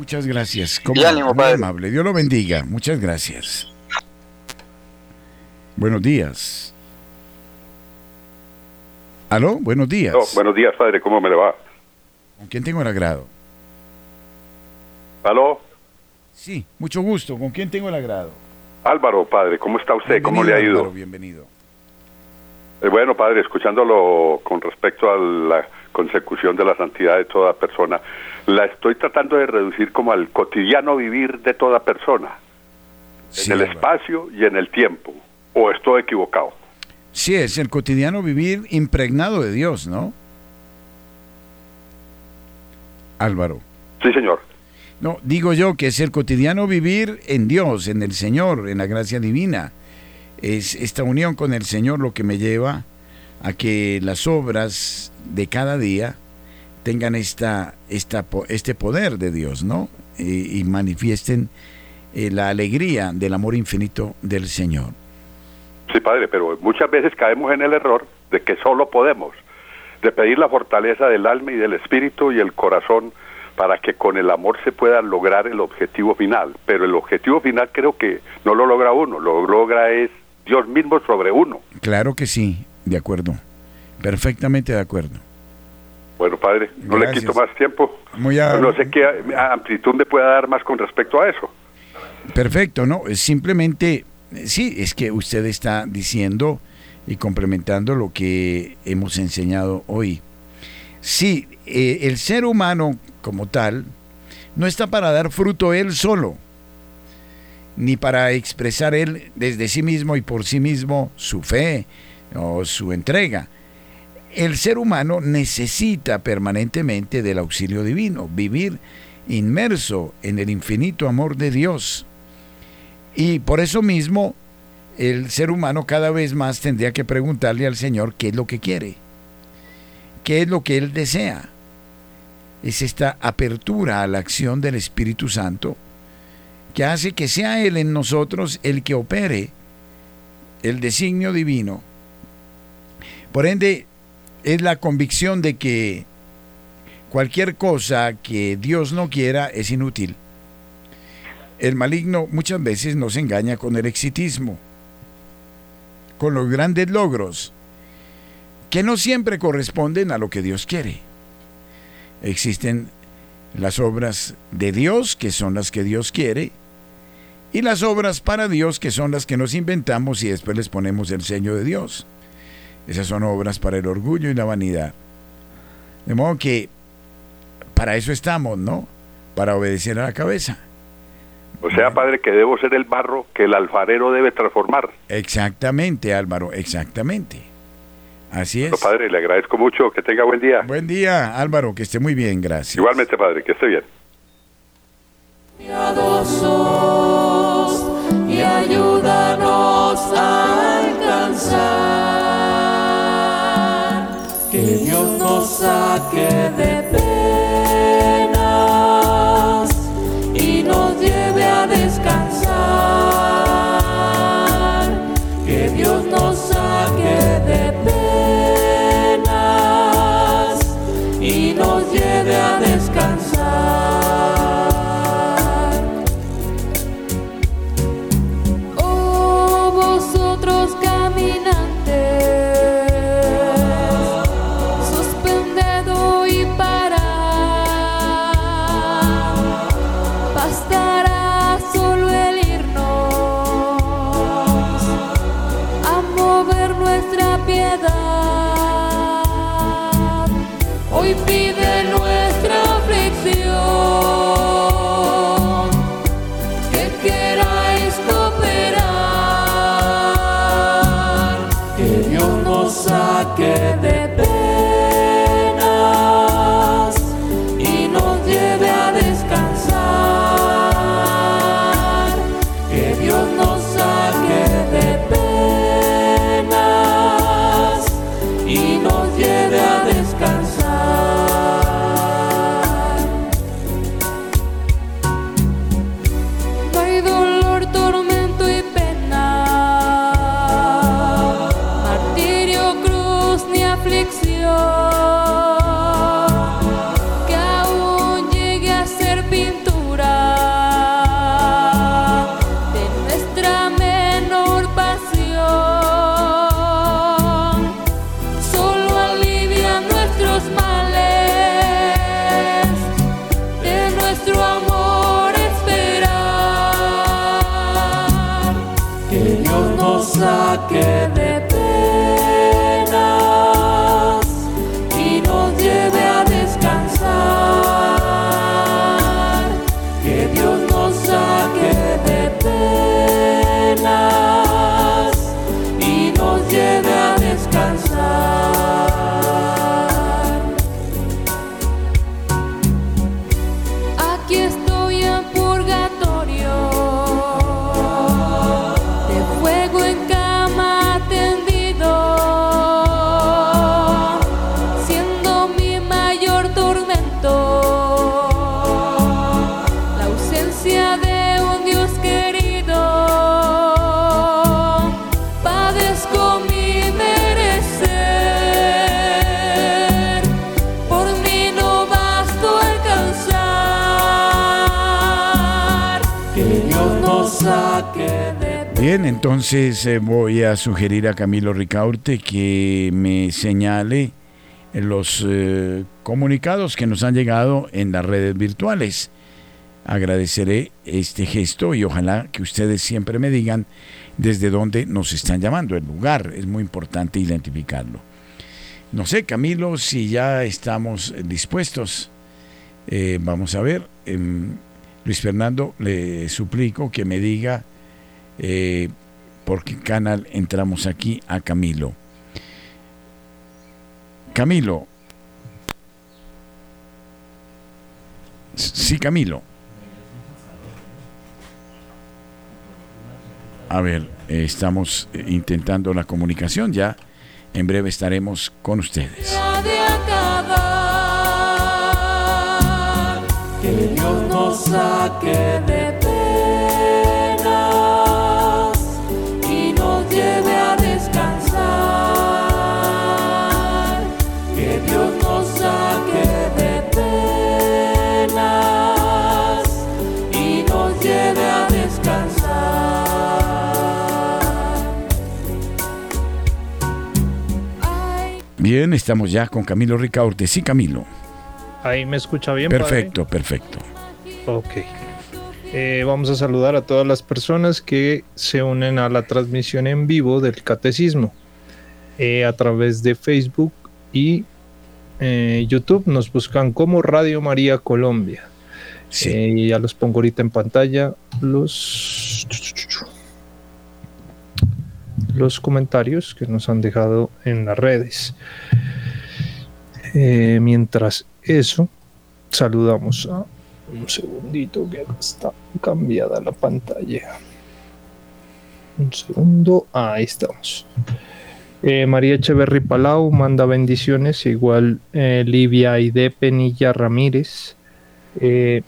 Muchas gracias. Y muy padre. amable. Dios lo bendiga. Muchas gracias. Buenos días. ¿Aló? Buenos días. No, buenos días, padre, ¿cómo me le va? ¿Con quién tengo el agrado? ¿Aló? Sí, mucho gusto. ¿Con quién tengo el agrado? Álvaro, padre, ¿cómo está usted? ¿Cómo le ha ido? Álvaro, bienvenido. Eh, bueno, padre, escuchándolo con respecto a la consecución de la santidad de toda persona, la estoy tratando de reducir como al cotidiano vivir de toda persona, Sí, en el espacio y en el tiempo. ¿O estoy equivocado? Sí, es el cotidiano vivir impregnado de Dios, ¿no? Álvaro. Sí, señor. No, digo yo que es el cotidiano vivir en Dios, en el Señor, en la gracia divina. Es esta unión con el Señor lo que me lleva a que las obras de cada día tengan esta, esta, este poder de Dios, ¿no? Y, manifiesten eh, la alegría del amor infinito del Señor. Sí, Padre, pero muchas veces caemos en el error de que solo podemos, de pedir la fortaleza del alma y del espíritu y el corazón para que con el amor se pueda lograr el objetivo final. Pero el objetivo final creo que no lo logra uno, lo logra es Dios mismo sobre uno. Claro que sí, de acuerdo. Perfectamente de acuerdo. Bueno, padre, no le quito más tiempo. No sé qué amplitud me pueda dar más con respecto a eso. Perfecto, ¿no? Simplemente, sí, es que usted está diciendo y complementando lo que hemos enseñado hoy. Sí, eh, el ser humano como tal no está para dar fruto él solo, ni para expresar él desde sí mismo y por sí mismo su fe o su entrega el ser humano necesita permanentemente del auxilio divino, vivir inmerso en el infinito amor de Dios. Y por eso mismo el ser humano cada vez más tendría que preguntarle al Señor qué es lo que quiere, qué es lo que Él desea. Es esta apertura a la acción del Espíritu Santo que hace que sea Él en nosotros el que opere el designio divino. Por ende, es la convicción de que cualquier cosa que Dios no quiera es inútil. El maligno muchas veces nos engaña con el exitismo, con los grandes logros, que no siempre corresponden a lo que Dios quiere. Existen las obras de Dios, que son las que Dios quiere, y las obras para Dios, que son las que nos inventamos y después les ponemos el sello de Dios. Esas son obras para el orgullo y la vanidad. De modo que para eso estamos, ¿no? Para obedecer a la cabeza. O sea, padre, que debo ser el barro que el alfarero debe transformar. Exactamente, Álvaro, exactamente. Así es. padre, le agradezco mucho, que tenga buen día. Buen día, Álvaro, que esté muy bien, gracias. Igualmente, padre, que esté bien. Dios nos saque fuego en cama entonces eh, voy a sugerir a Camilo Ricaurte que me señale los eh, comunicados que nos han llegado en las redes virtuales. Agradeceré este gesto y ojalá que ustedes siempre me digan desde dónde nos están llamando, el lugar. Es muy importante identificarlo. No sé, Camilo, si ya estamos dispuestos. Eh, vamos a ver. Em, Luis Fernando, le suplico que me diga eh, por qué canal entramos aquí a Camilo. Camilo. Sí, Camilo. A ver, estamos eh, intentando la comunicación ya. En breve estaremos con ustedes. Que Dios nos saque de Bien, estamos ya con Camilo Ricaurte. Sí, Camilo. Ahí me escucha bien. padre? Perfecto, perfecto. Ok. Eh, vamos a saludar a todas las personas que se unen a la transmisión en vivo del catecismo eh, a través de Facebook y eh, YouTube. Nos buscan como Radio María Colombia. Sí. Ya los pongo ahorita en pantalla los los comentarios que nos han dejado en las redes. Eh, mientras eso, saludamos a un segundito que está cambiada la pantalla. Un segundo, ahí estamos. Eh, María Echeverry Palau manda bendiciones, igual eh, Livia Aide Penilla Ramírez. Eh,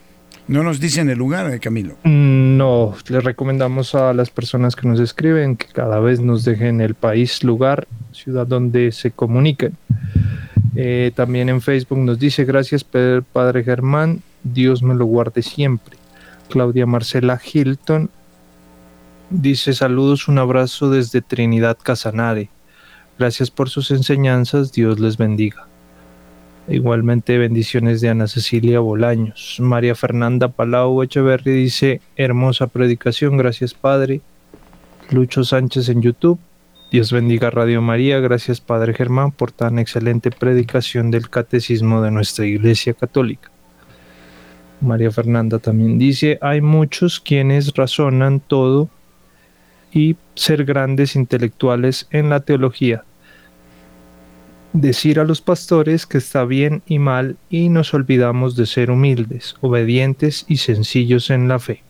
No nos dicen el lugar, eh, Camilo. no, les recomendamos a las personas que nos escriben que cada vez nos dejen el país, lugar, ciudad donde se comuniquen. Eh, también en Facebook nos dice gracias Padre Germán, Dios me lo guarde siempre. Claudia Marcela Hilton dice saludos, un abrazo desde Trinidad Casanare. Gracias por sus enseñanzas, Dios les bendiga. Igualmente bendiciones de Ana Cecilia Bolaños. María Fernanda Palau Echeverry dice, hermosa predicación, gracias Padre. Lucho Sánchez en YouTube. Dios bendiga Radio María, gracias Padre Germán por tan excelente predicación del catecismo de nuestra Iglesia Católica. María Fernanda también dice, hay muchos quienes razonan todo y ser grandes intelectuales en la teología decir a los pastores que está bien y mal y nos olvidamos de ser humildes, obedientes y sencillos en la fe.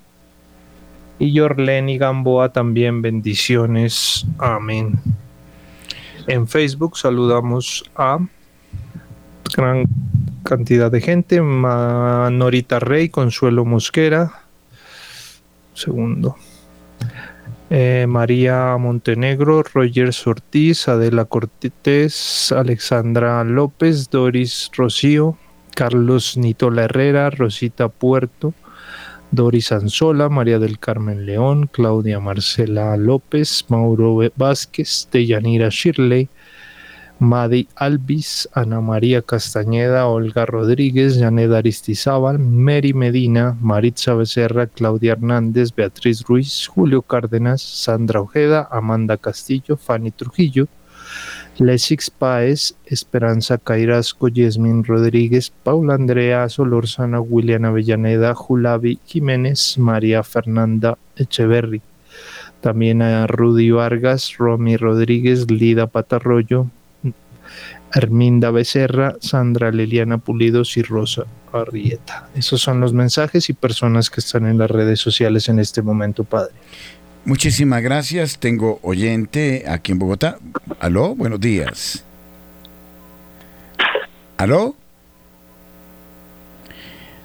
Y Yorleni Gamboa también bendiciones. Amén. En Facebook saludamos a gran cantidad de gente. Norita Rey, Consuelo Mosquera. Segundo. Eh, María Montenegro, Roger Ortiz, Adela Cortés, Alexandra López, Doris Rocío, Carlos Nitola Herrera, Rosita Puerto, Doris Anzola, María del Carmen León, Claudia Marcela López, Mauro Vázquez, Deyanira Shirley, Madi Alvis, Ana María Castañeda, Olga Rodríguez, Janet Aristizábal, Mary Medina, Maritza Becerra, Claudia Hernández, Beatriz Ruiz, Julio Cárdenas, Sandra Ojeda, Amanda Castillo, Fanny Trujillo, Lesix Páez, Esperanza Cairasco, Yasmin Rodríguez, Paula Andrea Solórzana, William Avellaneda, Julavi Jiménez, María Fernanda Echeverry. También a Rudy Vargas, Romy Rodríguez, Lida Patarroyo, Herminda Becerra, Sandra Liliana Pulidos y Rosa Arrieta. Esos son los mensajes y personas que están en las redes sociales en este momento, Padre. Muchísimas gracias. Tengo oyente aquí en Bogotá. Aló, buenos días. ¿Aló?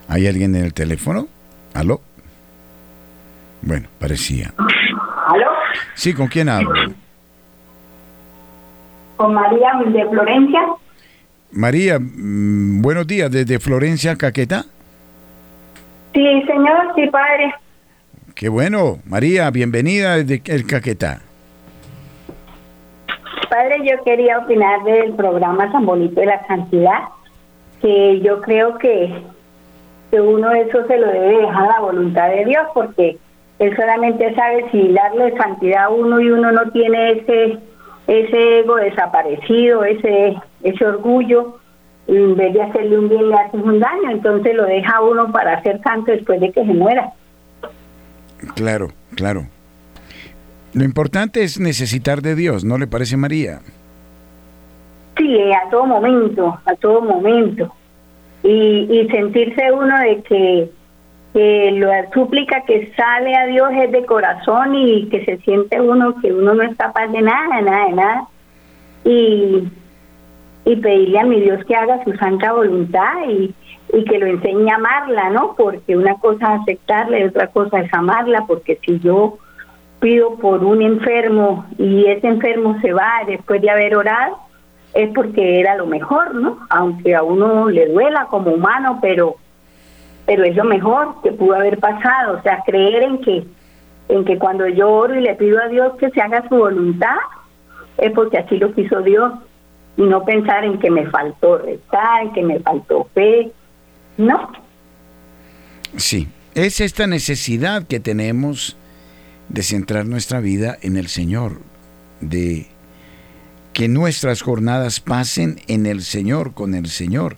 ¿Hay alguien en el teléfono? ¿Aló? Bueno, parecía. ¿Aló? Sí, ¿con quién hablo? Con María de Florencia. María, mm, buenos días, desde Florencia, Caquetá. Sí, señor, sí, padre. Qué bueno. María, bienvenida desde el Caquetá. Padre, yo quería opinar del programa tan bonito de la santidad, que yo creo que, que uno eso se lo debe dejar a la voluntad de Dios, porque Él solamente sabe si darle santidad a uno y uno no tiene ese ese ego desaparecido, ese ese orgullo, en vez de hacerle un bien le haces un daño, entonces lo deja uno para hacer santo después de que se muera. Claro, claro. Lo importante es necesitar de Dios, ¿no le parece María? Sí, a todo momento, a todo momento. Y, y sentirse uno de que, que la súplica que sale a Dios es de corazón y que se siente uno que uno no es capaz de nada, de nada, de nada. Y, y pedirle a mi Dios que haga su santa voluntad y, y que lo enseñe a amarla, ¿no? Porque una cosa es aceptarla y otra cosa es amarla, porque si yo pido por un enfermo y ese enfermo se va después de haber orado, es porque era lo mejor, ¿no? Aunque a uno le duela como humano, pero pero es lo mejor que pudo haber pasado, o sea, creer en que en que cuando yo oro y le pido a Dios que se haga su voluntad, es porque así lo quiso Dios. Y no pensar en que me faltó rezar, en que me faltó fe, no. Sí, es esta necesidad que tenemos de centrar nuestra vida en el Señor, de que nuestras jornadas pasen en el Señor, con el Señor,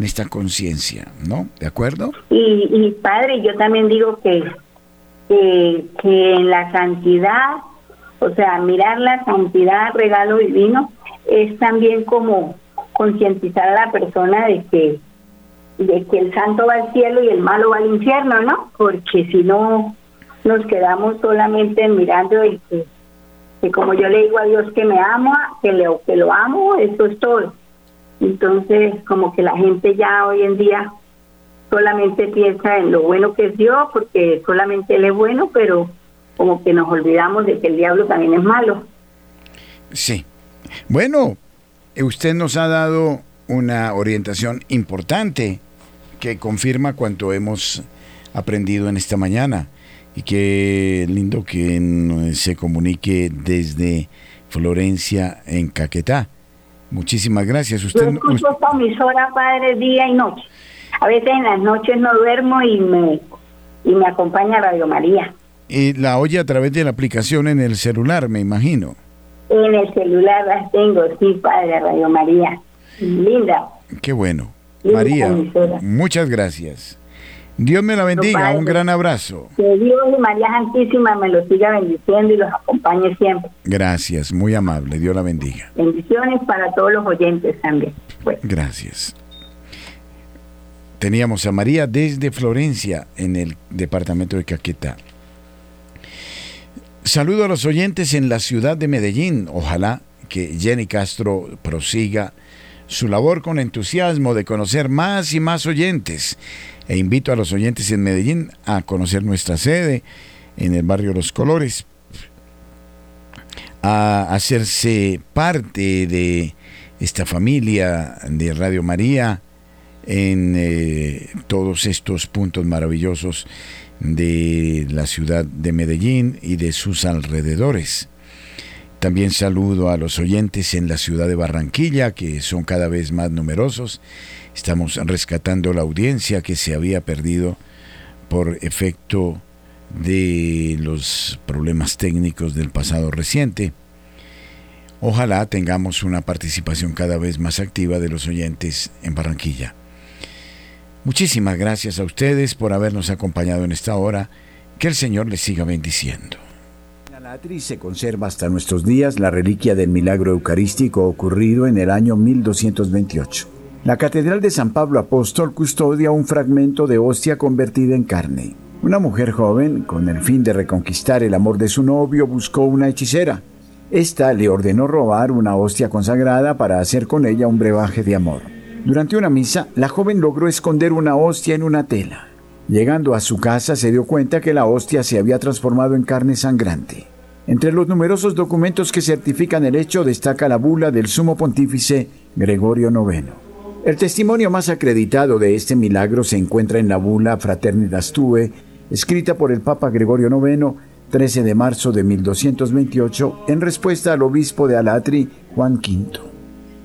en esta conciencia, ¿no? ¿De acuerdo? Y, y padre, yo también digo que, que, en la santidad, o sea, mirar la santidad, regalo divino, es también como concientizar a la persona de que de que el santo va al cielo y el malo va al infierno, ¿no? Porque si no nos quedamos solamente mirando el que, que como yo le digo a Dios que me ama, que, le, que lo amo, eso es todo. Entonces, como que la gente ya hoy en día solamente piensa en lo bueno que es Dios, porque solamente Él es bueno, pero como que nos olvidamos de que el diablo también es malo. Sí. Bueno, eh, usted nos ha dado una orientación importante que confirma cuanto hemos aprendido en esta mañana. Y qué lindo que se comunique desde Florencia en Caquetá. Muchísimas gracias. Yo Usted, escucho us- esta emisora, padre, día y noche. A veces en las noches no duermo y me, y me acompaña Radio María. y la oye a través de la aplicación en el celular, me imagino. En el celular las tengo, sí, padre, Radio María. Linda. Qué bueno. Linda María, emisora. muchas gracias. Dios me la bendiga. padre. Un gran abrazo. Que Dios y María Santísima me los siga bendiciendo y los acompañe siempre. Gracias, muy amable. Dios la bendiga. Bendiciones para todos los oyentes también. Gracias. Teníamos a María desde Florencia, en el departamento de Caquetá. Saludo a los oyentes en la ciudad de Medellín. Ojalá que Jenny Castro prosiga su labor con entusiasmo de conocer más y más oyentes. E invito a los oyentes en Medellín a conocer nuestra sede en el barrio Los Colores, a hacerse parte de esta familia de Radio María en eh, todos estos puntos maravillosos de la ciudad de Medellín y de sus alrededores. También saludo a los oyentes en la ciudad de Barranquilla, que son cada vez más numerosos. Estamos rescatando la audiencia que se había perdido por efecto de los problemas técnicos del pasado reciente. Ojalá tengamos una participación cada vez más activa de los oyentes en Barranquilla. Muchísimas gracias a ustedes por habernos acompañado en esta hora. Que el Señor les siga bendiciendo. En la Atri se conserva hasta nuestros días la reliquia del milagro eucarístico ocurrido en el año 1228. La Catedral de San Pablo Apóstol custodia un fragmento de hostia convertida en carne. Una mujer joven, con el fin de reconquistar el amor de su novio, buscó una hechicera. Esta le ordenó robar una hostia consagrada para hacer con ella un brebaje de amor. Durante una misa, la joven logró esconder una hostia en una tela. Llegando a su casa se dio cuenta que la hostia se había transformado en carne sangrante. Entre los numerosos documentos que certifican el hecho destaca la bula del sumo pontífice Gregorio IX. El testimonio más acreditado de este milagro se encuentra en la bula Fraternidad Tue escrita por el Papa Gregorio IX 13 de marzo de 1228 en respuesta al obispo de Alatri, Juan V.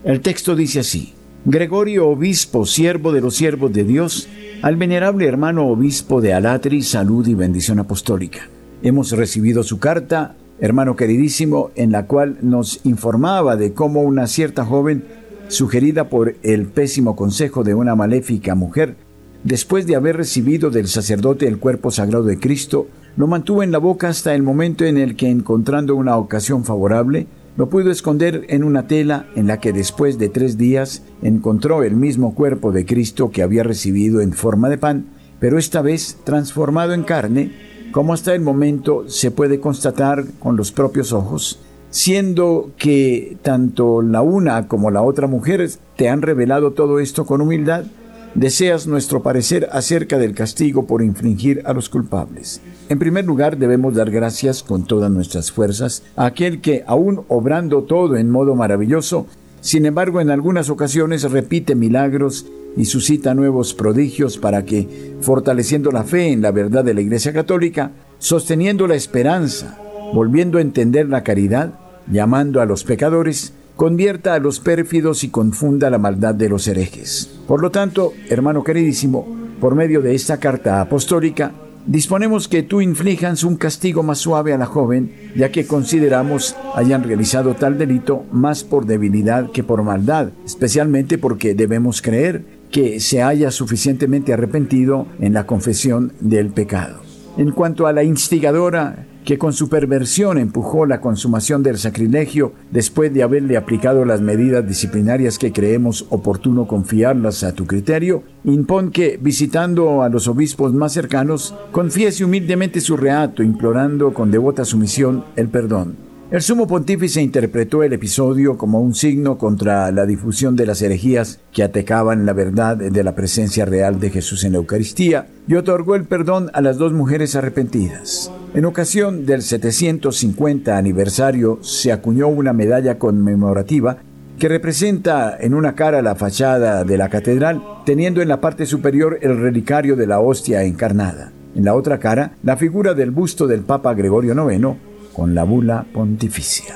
El texto dice así, Gregorio Obispo, siervo de los siervos de Dios, al venerable hermano obispo de Alatri, salud y bendición apostólica. Hemos recibido su carta, hermano queridísimo, en la cual nos informaba de cómo una cierta joven, sugerida por el pésimo consejo de una maléfica mujer, después de haber recibido del sacerdote el cuerpo sagrado de Cristo, lo mantuvo en la boca hasta el momento en el que, encontrando una ocasión favorable, lo pudo esconder en una tela en la que después de tres días encontró el mismo cuerpo de Cristo que había recibido en forma de pan, pero esta vez transformado en carne, como hasta el momento se puede constatar con los propios ojos, siendo que tanto la una como la otra mujer te han revelado todo esto con humildad, deseas nuestro parecer acerca del castigo por infringir a los culpables. En primer lugar, debemos dar gracias con todas nuestras fuerzas a aquel que, aun obrando todo en modo maravilloso, sin embargo en algunas ocasiones repite milagros y suscita nuevos prodigios para que, fortaleciendo la fe en la verdad de la Iglesia Católica, sosteniendo la esperanza, volviendo a entender la caridad, llamando a los pecadores, convierta a los pérfidos y confunda la maldad de los herejes. Por lo tanto, hermano queridísimo, por medio de esta carta apostólica, disponemos que tú inflijas un castigo más suave a la joven, ya que consideramos hayan realizado tal delito más por debilidad que por maldad, especialmente porque debemos creer que se haya suficientemente arrepentido en la confesión del pecado. En cuanto a la instigadora, que con su perversión empujó la consumación del sacrilegio después de haberle aplicado las medidas disciplinarias que creemos oportuno confiarlas a tu criterio, impón que, visitando a los obispos más cercanos, confiese humildemente su reato, implorando con devota sumisión el perdón. El sumo pontífice interpretó el episodio como un signo contra la difusión de las herejías que atacaban la verdad de la presencia real de Jesús en la Eucaristía y otorgó el perdón a las dos mujeres arrepentidas. En ocasión del 750 aniversario se acuñó una medalla conmemorativa que representa en una cara la fachada de la catedral, teniendo en la parte superior el relicario de la hostia encarnada. En la otra cara, la figura del busto del Papa Gregorio IX con la bula pontificia.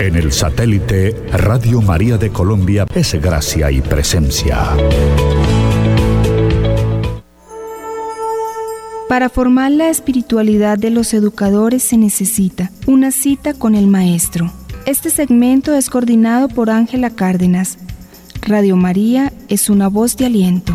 En el satélite Radio María de Colombia es gracia y presencia. Para formar la espiritualidad de los educadores se necesita una cita con el maestro. Este segmento es coordinado por Ángela Cárdenas. Radio María es una voz de aliento.